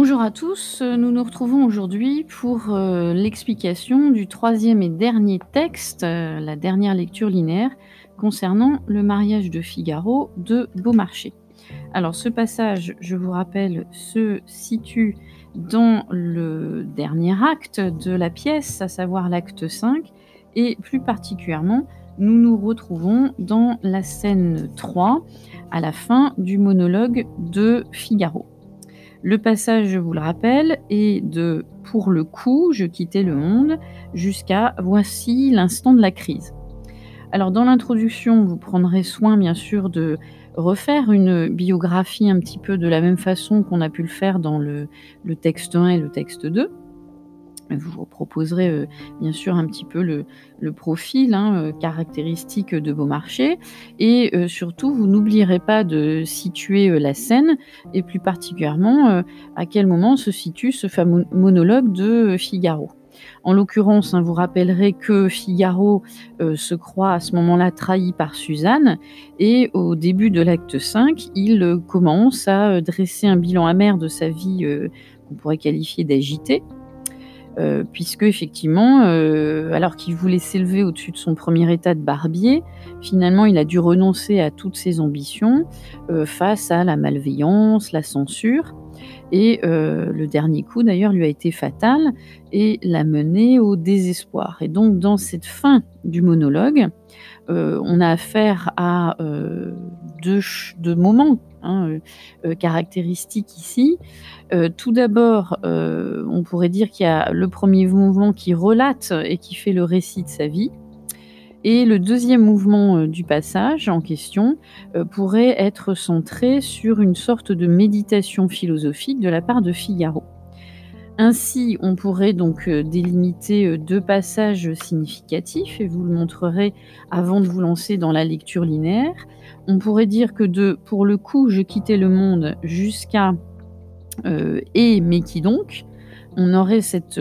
Bonjour à tous, nous nous retrouvons aujourd'hui pour, heu, l'explication du troisième et dernier texte, heu, la dernière lecture linéaire concernant le mariage de Figaro de Beaumarchais. Alors ce passage, je vous rappelle, se situe dans le dernier acte de la pièce, à savoir l'acte 5 et plus particulièrement, nous nous retrouvons dans la scène 3, à la fin du monologue de Figaro. Le passage, je vous le rappelle, est de «Pour le coup, je quittais le monde» jusqu'à «Voici l'instant de la crise». Alors dans l'introduction, vous prendrez soin bien sûr de refaire une biographie un petit peu de la même façon qu'on a pu le faire dans le le texte 1 et le texte 2. Je vous proposerai, heu, bien sûr un petit peu le profil, hein, heu, caractéristique de Beaumarchais et heu, surtout vous n'oublierez pas de situer, la scène et plus particulièrement, à quel moment se situe ce fameux monologue de Figaro. En l'occurrence, hein, vous rappellerez que Figaro, se croit à ce moment-là trahi par Suzanne et au début de l'acte 5, il, commence à, dresser un bilan amer de sa vie, qu'on pourrait qualifier d'agitée. Heu, puisque effectivement, heu, alors qu'il voulait s'élever au-dessus de son premier état de barbier, finalement il a dû renoncer à toutes ses ambitions, heu, face à la malveillance, la censure. Et le dernier coup d'ailleurs lui a été fatal et l'a mené au désespoir. Et donc dans cette fin du monologue, on a affaire à, heu, 2 ch 2 moments, hein, heu heu, caractéristiques ici. Heu, tout d'abord, on pourrait dire qu'il y a le 1er mouvement qui relate et qui fait le récit de sa vie et le 2e mouvement, du passage en question, pourrait être centré sur une sorte de méditation philosophique de la part de Figaro. Ainsi, on pourrait donc, heu, délimiter, heu, 2 passages significatifs et vous le montrerai avant de vous lancer dans la lecture linéaire. On pourrait dire que de «Pour le coup, je quittais le monde» jusqu'à, heu, «Et mais qui donc?» on aurait cette,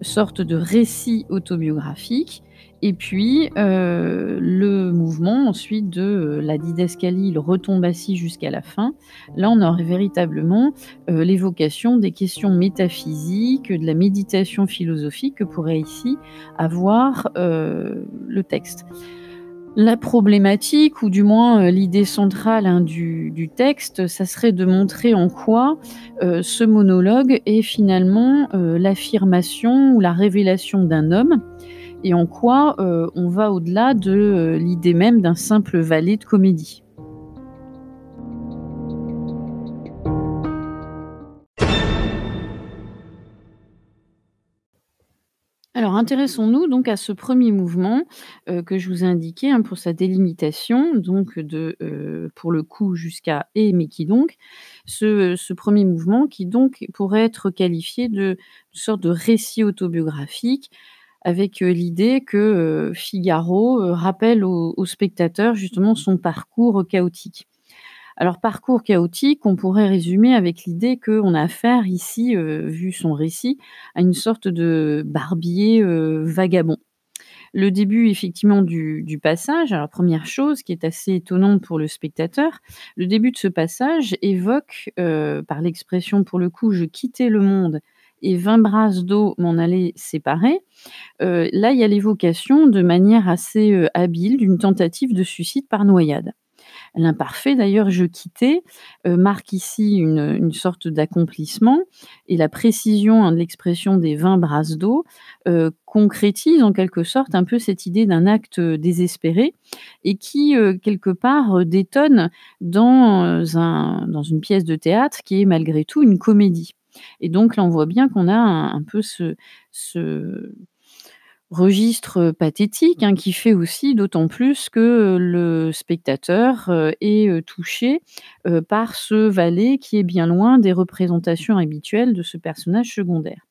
sorte de récit autobiographique et puis, heu, le mouvement ensuite de, heu, la didascalie, il retombe assis jusqu'à la fin. Là, on aurait véritablement, heu, l'évocation des questions métaphysiques, de la méditation philosophique que pourrait ici avoir, le texte. La problématique ou du moins, l'idée centrale, hein, du du texte, ça serait de montrer en quoi, ce monologue est finalement, l'affirmation ou la révélation d'un homme et en quoi, heu, on va au-delà de, heu, l'idée même d'un simple valet de comédie? Alors intéressons-nous donc à ce 1er mouvement, heu, que je vous ai indiqué, hein, pour sa délimitation donc de, «Pour le coup» jusqu'à «Et mais qui donc?» ce 1er mouvement qui donc pourrait être qualifié de sorte de récit autobiographique avec, heu, l'idée que, heu, Figaro, heu, rappelle au au spectateur justement son parcours chaotique. Alors parcours chaotique, on pourrait résumer avec l'idée qu'on a affaire ici, vu son récit, à une sorte de barbier, vagabond. Le début effectivement du passage, alors 1re chose qui est assez étonnante pour le spectateur, le début de ce passage évoque, par l'expression «Pour le coup, je quittais le monde et 20 brasses d'eau m'en allaient séparer». Heu, là, il y a l'évocation de manière assez, heu, habile d'une tentative de suicide par noyade. L'imparfait d'ailleurs «je quittais», heu, marque ici une, une sorte d'accomplissement et la précision, hein, de l'expression des 20 brasses d'eau, concrétise en quelque sorte un peu cette idée d'un acte, désespéré et qui, quelque part, détonne dans un dans une pièce de théâtre qui est malgré tout une comédie et donc là, on voit bien qu'on a un peu ce registre pathétique, hein, qui fait aussi d'autant plus que le spectateur, heu, est, touché, par ce valet qui est bien loin des représentations habituelles de ce personnage secondaire.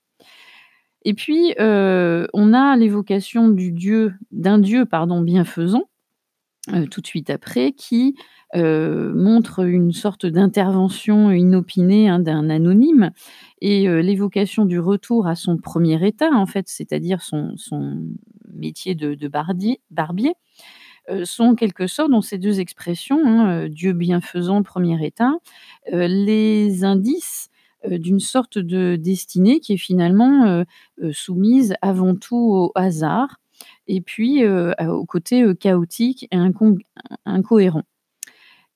Et puis, on a l'évocation du dieu d'un dieu, pardon, bienfaisant, heu, tout de suite après qui, heu, montre une sorte d'intervention inopinée, hein, d'un anonyme. Et heu, l'évocation du retour à son premier état en fait, c'est-à-dire son métier de barbier, heu, sont en quelque sorte dans ces 2 expressions, hein, dieu bienfaisant, premier état, les indices, d'une sorte de destinée qui est finalement, soumise avant tout au hasard et puis, heu, à au côté, heu, chaotique et incohérent.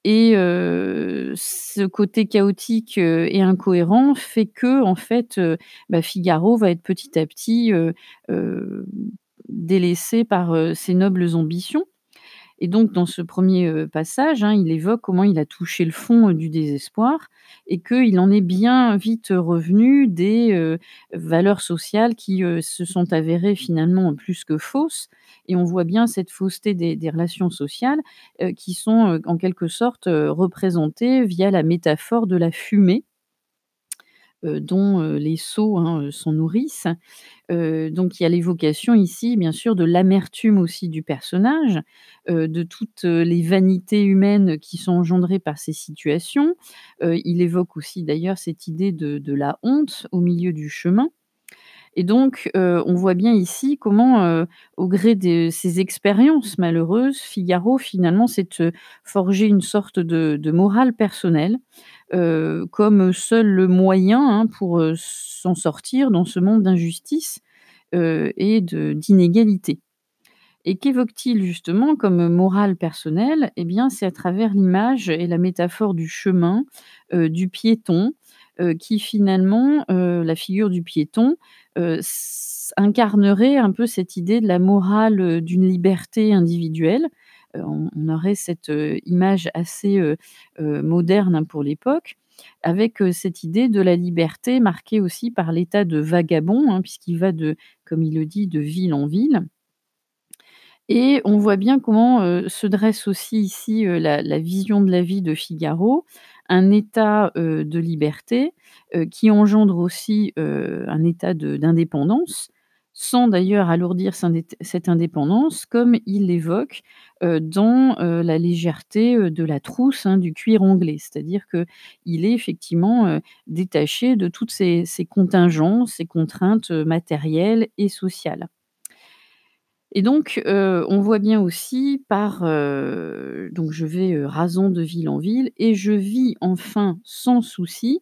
Et heu, ce côté chaotique, et incohérent fait qu'en fait, heu, bah, Figaro va être petit à petit, délaissé par, ses nobles ambitions et donc dans ce 1er, heu, passage, hein, il évoque comment il a touché le fond, heu, du désespoir et qu'il en est bien vite revenu des, heu, valeurs sociales qui, se sont avérées finalement plus que fausses. Et on voit bien cette fausseté des relations sociales, qui sont, en quelque sorte, représentées via la métaphore de la fumée dont, heu, les sots, hein, heu, s'en nourrissent. Donc il y a l'évocation ici, bien sûr, de l'amertume aussi du personnage, de toutes, les vanités humaines qui sont engendrées par ces situations. Il évoque aussi d'ailleurs cette idée de la honte au milieu du chemin et donc on voit bien ici comment, au gré de ses expériences malheureuses, Figaro finalement s'est, forgé une sorte de morale personnelle, heu, comme seul moyen, hein, pour, heu, s'en sortir dans ce monde d'injustice, heu et d'inégalité et qu'évoque-t-il justement comme morale personnelle? Et bien, c'est à travers l'image et la métaphore du chemin, du piéton, qui finalement, la figure du piéton, incarnerait un peu cette idée de la morale, d'une liberté individuelle. Heu, on aurait cette, heu, image assez, heu, moderne, hein, pour l'époque, avec, cette idée de la liberté marquée aussi par l'état de vagabond, hein, puisqu'il va de comme il le dit, de ville en ville et on voit bien comment, se dresse aussi ici, la vision de la vie de Figaro. Un état, de liberté, qui engendre aussi, un état d'indépendance, sans d'ailleurs alourdir cette indépendance comme il l'évoque, heu, dans, heu, la légèreté, heu, de la trousse, hein, du cuir anglais. C'est-à-dire qu'il est effectivement, détaché de toutes ces ces contingences, ces contraintes, matérielles et sociales. Et donc heu, on voit bien aussi par, heu donc je vais, heu, rasant de ville en ville et je vis enfin sans souci.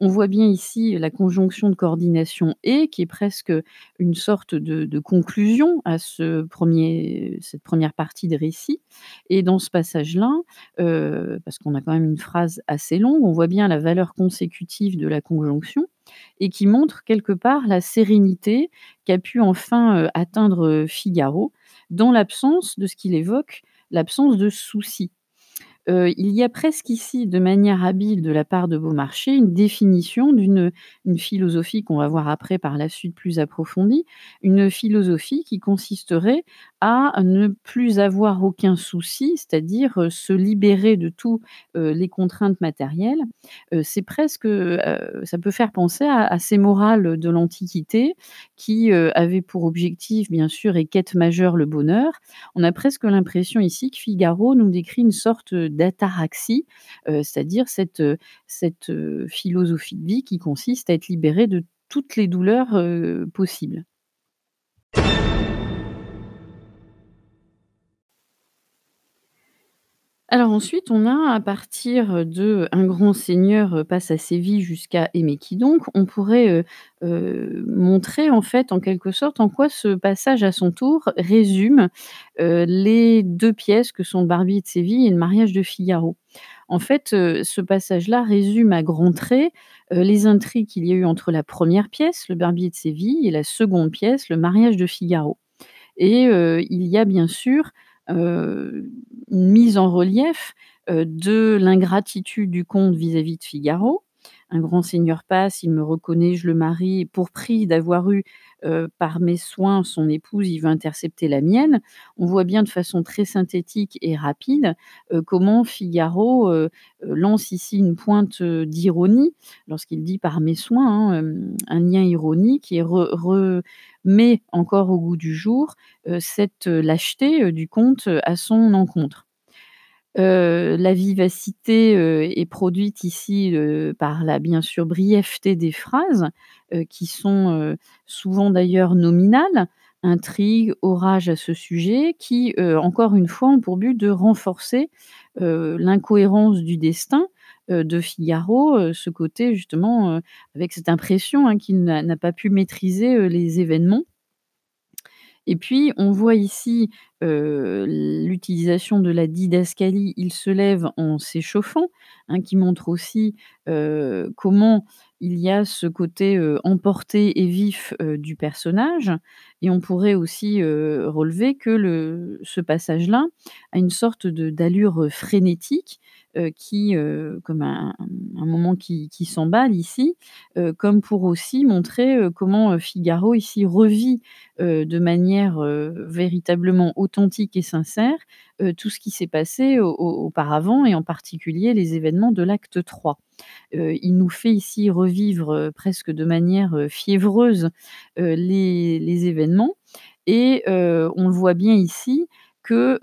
On voit bien ici la conjonction de coordination «et» qui est presque une sorte de conclusion à ce 1er cette 1re partie de récit et dans ce passage-là, heu, parce qu'on a quand même une phrase assez longue, on voit bien la valeur consécutive de la conjonction et qui montre quelque part la sérénité qu'a pu enfin, heu, atteindre, heu, Figaro dans l'absence de ce qu'il évoque, l'absence de soucis. Heu, il y a presque ici, de manière habile de la part de Beaumarchais, une définition d'une une philosophie qu'on va voir après par la suite plus approfondie, une philosophie qui consisterait à ne plus avoir aucun souci, c'est-à-dire, heu, se libérer de tous, heu, les contraintes matérielles. Heu, c'est presque, ça peut faire penser à ces morales de l'Antiquité qui, avaient pour objectif, bien sûr et quête majeure, le bonheur. On a presque l'impression ici que Figaro nous décrit une sorte, d'ataraxie, c'est-à-dire cette, cette, philosophie de vie qui consiste à être libéré de toutes les douleurs, possibles. Alors ensuite, on a à partir de «Un grand seigneur passe à Séville» jusqu'à «Aimer qui donc?», on pourrait, heu heu, montrer en fait, en quelque sorte, en quoi ce passage à son tour résume, les 2 pièces que sont «Barbier de Séville» et «Le mariage de Figaro». En fait, ce passage-là résume à grands traits, les intrigues qu'il y a eu entre la 1re pièce, «Le Barbier de Séville» et la 2de pièce, «Le mariage de Figaro» et il y a bien sûr, une mise en relief, heu, de l'ingratitude du comte vis-à-vis de Figaro. Un grand seigneur passe, il me reconnaît, je le marie, pour prix d'avoir eu, par mes soins son épouse, il veut intercepter la mienne. On voit bien de façon très synthétique et rapide, comment Figaro, lance ici une pointe, d'ironie lorsqu'il dit: «Par mes soins», hein, un lien ironique et re remet encore au goût du jour, cette lâcheté, du comte à son encontre. Heu, la vivacité, heu, est produite ici, heu, par la bien sûr brièveté des phrases, qui sont, souvent d'ailleurs nominales. Intrigue, orage à ce sujet qui, encore une fois ont pour but de renforcer, l'incohérence du destin, de Figaro, ce côté justement, avec cette impression, hein, qu'il n'a pas pu maîtriser, les événements. Et puis on voit ici, heu, l'utilisation de la didascalie, il se lève en s'échauffant, hein, qui montre aussi, heu, comment il y a ce côté, heu, emporté et vif, du personnage. Et on pourrait aussi, relever que ce passage-là a une sorte d'allure, frénétique, qui, comme un moment qui s'emballe ici, comme pour aussi montrer, comment, Figaro ici revit, de manière, véritablement authentique et sincère, heu, tout ce qui s'est passé au au auparavant et en particulier les événements de l'acte 3. Heu, il nous fait ici revivre, heu, presque de manière, fiévreuse, les événements et on le voit bien ici que,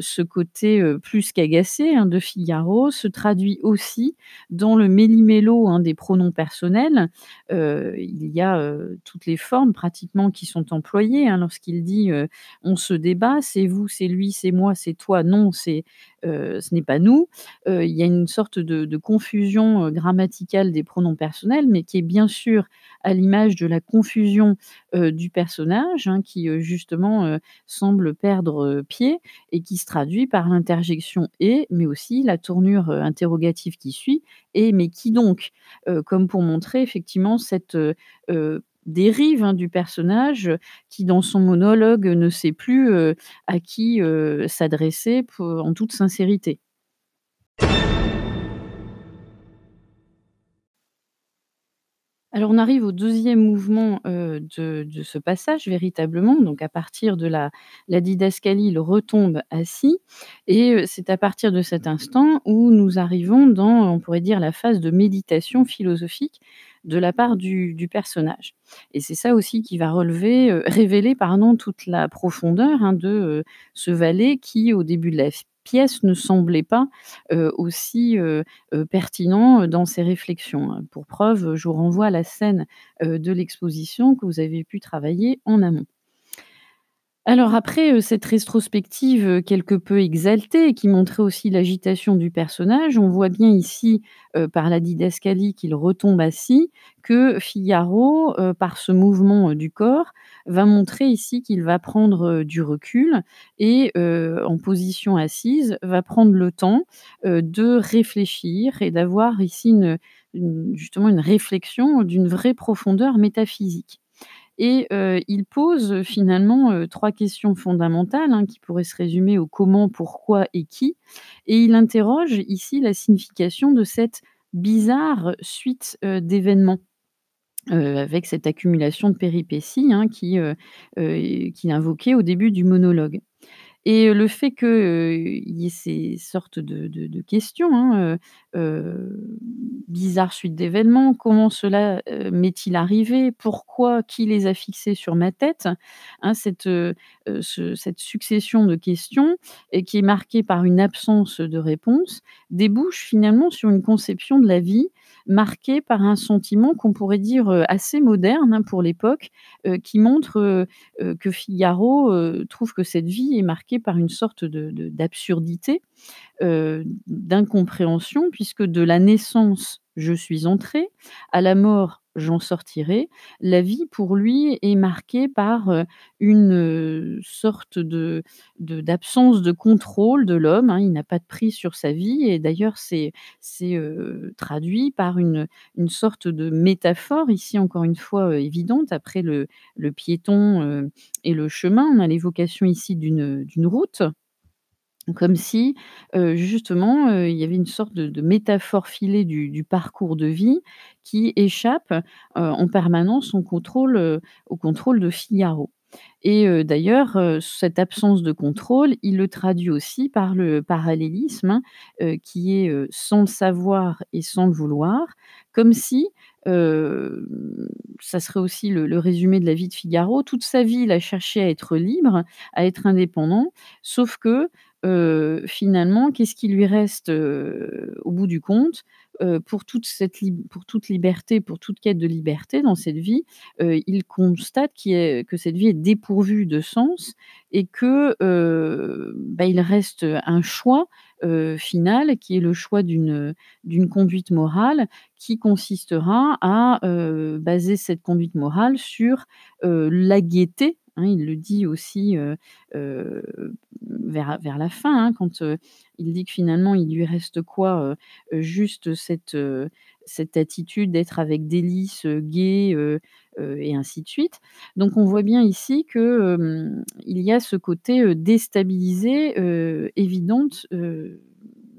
ce côté, plus qu'agacé, hein, de Figaro se traduit aussi dans le méli-mélo, hein, des pronoms personnels. Il y a, toutes les formes pratiquement qui sont employées, hein, lorsqu'il dit, «On se débat, c'est vous, c'est lui, c'est moi, c'est toi, non, c'est, heu, ce n'est pas nous». Heu, il y a une sorte de confusion, heu, grammaticale des pronoms personnels, mais qui est bien sûr à l'image de la confusion, du personnage, hein, qui, justement, semble perdre, pied et qui se traduit par l'interjection «et», mais aussi la tournure, interrogative qui suit: «Et mais qui donc?» comme pour montrer effectivement cette, dérive, hein, du personnage, qui dans son monologue ne sait plus, heu, à qui, heu, s'adresser en toute sincérité. Alors on arrive au 2e mouvement, heu, de ce passage véritablement, donc à partir de la la didascalie, il retombe assis et c'est à partir de cet instant où nous arrivons dans, on pourrait dire, la phase de méditation philosophique de la part du personnage et c'est ça aussi qui va relever, heu, révéler pardon, toute la profondeur, hein, de, heu, ce valet qui, au début de la pièce, ne semblait pas, heu, aussi, pertinent dans ses réflexions. Pour preuve, je vous renvoie à la scène, de l'exposition que vous avez pu travailler en amont. Alors après, heu, cette rétrospective, heu, quelque peu exaltée qui montrait aussi l'agitation du personnage, on voit bien ici, heu, par la didascalie qu'il retombe assis, que Figaro, par ce mouvement, du corps, va montrer ici qu'il va prendre, du recul et en position assise, va prendre le temps, de réfléchir et d'avoir ici justement une réflexion d'une vraie profondeur métaphysique et il pose finalement, 3 questions fondamentales, hein, qui pourraient se résumer au comment, pourquoi et qui et il interroge ici la signification de cette bizarre suite, d'événements. Avec cette accumulation de péripéties, hein, qui, qu'il invoquait au début du monologue et le fait que, heu, il y ait ces sortes de questions, hein, bizarre suite d'événements, comment cela, m'est-il arrivé? Pourquoi? Qui les a fixés sur ma tête? Hein, cette, cette succession de questions et qui est marquée par une absence de réponse, débouche finalement sur une conception de la vie marquée par un sentiment qu'on pourrait dire, heu, assez moderne, hein, pour l'époque, heu, qui montre, heu, que Figaro, trouve que cette vie est marquée par une sorte de de d'absurdité, heu, d'incompréhension puisque de la naissance, je suis entré, à la mort, j'en sortirai. La vie pour lui est marquée par, heu, une, heu, sorte de d'absence de contrôle de l'homme, hein. Il n'a pas de prise sur sa vie et d'ailleurs c'est heu, traduit par une une sorte de métaphore ici encore une fois, évidente après le le piéton, et le chemin. On a l'évocation ici d'une d'une route. Comme si, justement, il y avait une sorte de métaphore filée du parcours de vie qui échappe, en permanence au contrôle, au contrôle de Figaro et d'ailleurs, cette absence de contrôle, il le traduit aussi par le parallélisme, hein, qui est, sans le savoir et sans le vouloir, comme si, ça serait aussi le résumé de la vie de Figaro, toute sa vie, il a cherché à être libre, à être indépendant, sauf que, finalement, qu'est-ce qui lui reste, au bout du compte? Pour toute cette pour toute liberté, pour toute quête de liberté dans cette vie, il constate que cette vie est dépourvue de sens et que, bah, il reste un choix, final qui est le choix d'une, conduite morale qui consistera à, baser cette conduite morale sur, la gaieté, hein. Il le dit aussi, vers vers la fin, hein, quand, il dit que finalement il lui reste quoi? Juste cette, cette attitude d'être avec délices, heu et ainsi de suite. Donc on voit bien ici que, hem, il y a ce côté, déstabilisé, heu,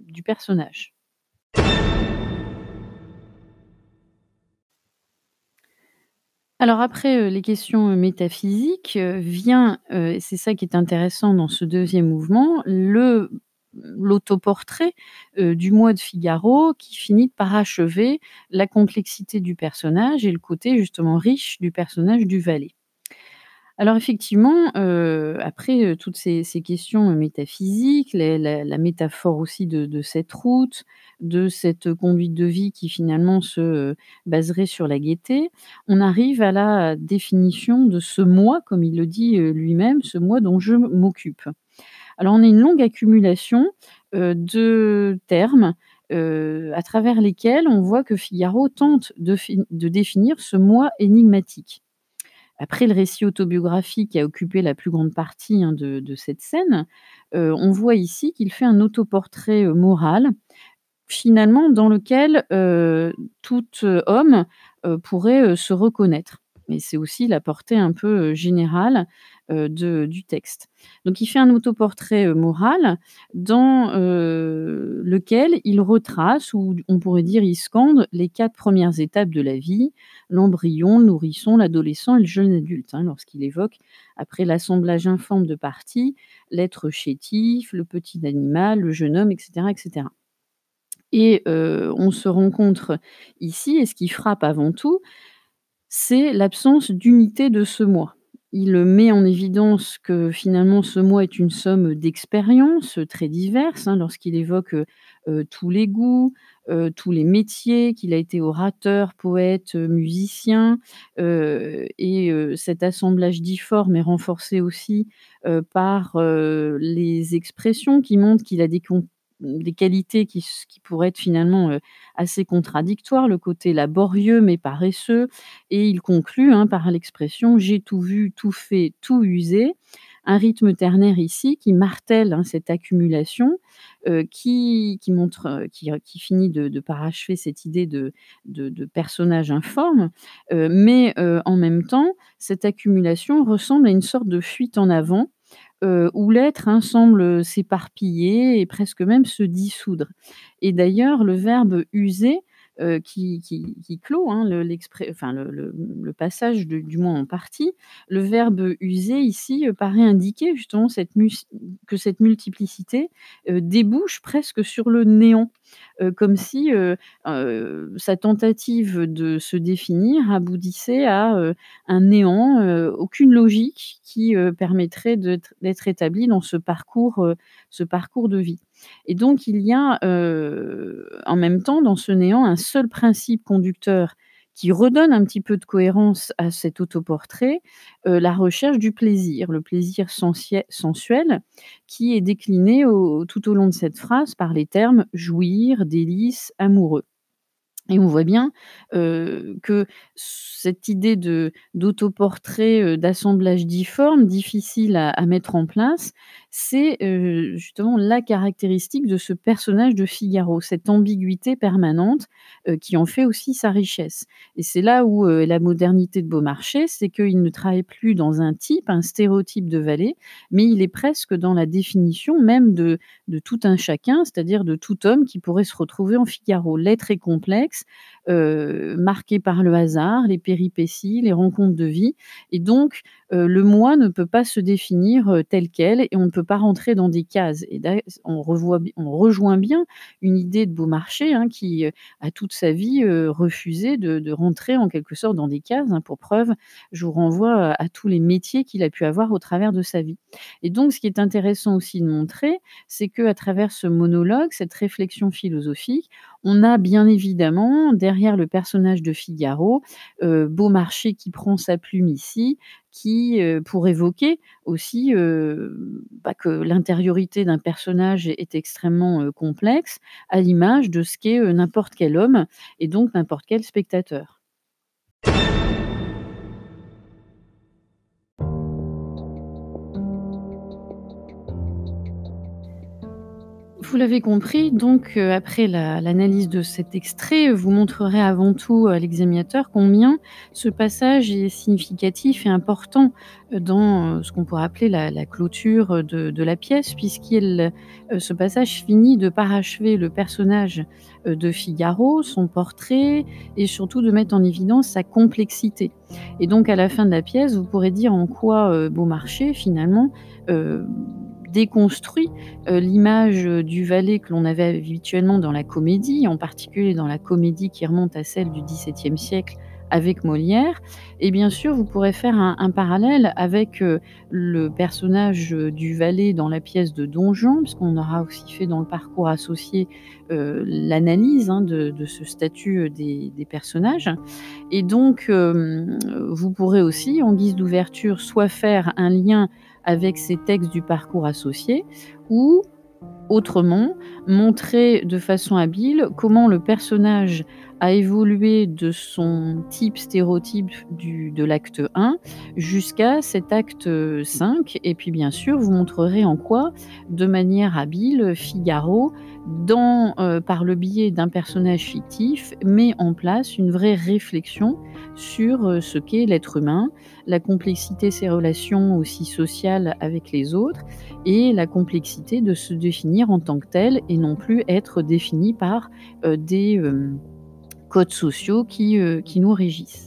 du personnage. Alors après, heu, les questions, heu, métaphysiques, heu, vient, et c'est ça qui est intéressant dans ce 2e mouvement, le l'autoportrait, du moi de Figaro qui finit par achever la complexité du personnage et le côté justement riche du personnage du valet. Alors effectivement, heu, après, heu, toutes ces questions, heu, métaphysiques, la métaphore aussi de cette route, de cette conduite de vie qui finalement se, baserait sur la gaieté, on arrive à la définition de ce moi, comme il le dit, lui-même, ce moi dont je m'occupe. Alors on a une longue accumulation, de termes, à travers lesquels on voit que Figaro tente de définir ce moi énigmatique. Après le récit autobiographique qui a occupé la plus grande partie, hein, de cette scène, heu, on voit ici qu'il fait un autoportrait, heu, moral, finalement dans lequel, heu, tout, homme, pourrait, se reconnaître. Et c'est aussi la portée un peu, générale, du texte. Donc il fait un autoportrait, moral dans, lequel il retrace ou on pourrait dire il scande les 4 premières étapes de la vie, l'embryon, le nourrisson, l'adolescent et le jeune adulte, hein, lorsqu'il évoque après l'assemblage informe de parties, l'être chétif, le petit animal, le jeune homme et cetera et on se rencontre ici et ce qui frappe avant tout, c'est l'absence d'unité de ce moi. Il, met en évidence que finalement ce moi est une somme d'expériences, très diverses, hein, lorsqu'il évoque, heu heu, tous les goûts, heu, tous les métiers, qu'il a été orateur, poète, musicien, et cet assemblage difforme est renforcé aussi, par, les expressions qui montrent qu'il a des des qualités qui pourraient être finalement, assez contradictoires, le côté laborieux mais paresseux et il conclut, hein, par l'expression: «J'ai tout vu, tout fait, tout usé». Un rythme ternaire ici qui martèle, hein, cette accumulation, qui qui montre, qui qui finit de parachever cette idée de de personnage informe, mais en même temps, cette accumulation ressemble à une sorte de fuite en avant, heu, où l'être, hein, semble, s'éparpiller et presque même se dissoudre. Et d'ailleurs le verbe «user», heu, qui clôt, hein, le passage du moins en partie, le verbe «user» ici, heu, paraît indiquer justement que cette multiplicité, heu, débouche presque sur le néant. Comme si, sa tentative de se définir aboutissait à, un néant, aucune logique qui, permettrait d'être établie dans ce parcours de vie. Et donc il y a, heu, en même temps dans ce néant, un seul principe conducteur qui redonne un petit peu de cohérence à cet autoportrait, heu, la recherche du plaisir. Le plaisir sensuel qui est décliné tout au long de cette phrase par les termes: «jouir», «délice», «amoureux». Et on voit bien, que cette idée de d'autoportrait, d'assemblage difforme, difficile à mettre en place, c'est, justement la caractéristique de ce personnage de Figaro, cette ambiguïté permanente, qui en fait aussi sa richesse. Et c'est là où, la modernité de Beaumarchais, c'est qu'il ne travaille plus dans un type, un stéréotype de valet, mais il est presque dans la définition même de de tout un chacun, c'est-à-dire de tout homme qui pourrait se retrouver en Figaro. L'être est complexe, heu, marqué par le hasard, les péripéties, les rencontres de vie. Et donc heu, le moi ne peut pas se définir, heu, tel quel et on ne peut pas rentrer dans des cases. Et on rejoint bien une idée de Beaumarchais, hein, qui, heu, a toute sa vie, refusé de rentrer en quelque sorte dans des cases, hein. Pour preuve, je vous renvoie à à tous les métiers qu'il a pu avoir au travers de sa vie. Et donc ce qui est intéressant aussi de montrer, c'est qu'à travers ce monologue, cette réflexion philosophique, on a bien évidemment derrière le personnage de Figaro, Beaumarchais qui prend sa plume ici, qui, heu, pour évoquer aussi, heu, bah, que l'intériorité d'un personnage est extrêmement, heu, complexe, à l'image de ce qu'est, n'importe quel homme et donc n'importe quel spectateur. Vous l'avez compris, donc heu, après la l'analyse de cet extrait, vous montrerez avant tout à l'examinateur combien ce passage est significatif et important, dans, heu, ce qu'on pourrait appeler la clôture, de la pièce puisqu'il heu, ce passage finit de parachever le personnage, de Figaro, son portrait et surtout de mettre en évidence sa complexité. Et donc à la fin de la pièce, vous pourrez dire en quoi, Beaumarchais finalement, déconstruit, heu, l'image, du valet que l'on avait habituellement dans la comédie, en particulier dans la comédie qui remonte à celle du XVIIe siècle avec Molière. Et bien sûr, vous pourrez faire un parallèle avec, heu, le personnage, du valet dans la pièce de Don Juan, puisqu'on aura aussi fait dans le parcours associé, l'analyse, hein, de ce statut, des personnages. Et donc vous pourrez aussi, en guise d'ouverture, soit faire un lien avec ces textes du parcours associé ou autrement, montrer de façon habile comment le personnage a évolué de son type stéréotype du de l'acte 1 jusqu'à cet acte, 5 et puis bien sûr, vous montrerez en quoi, de manière habile, Figaro heu, par le biais d'un personnage fictif, met en place une vraie réflexion sur, heu, ce qu'est l'être humain, la complexité de ses relations aussi sociales avec les autres et la complexité de se définir en tant que tel et non plus être défini par, heu, des, codes sociaux qui, heu, qui nous régissent.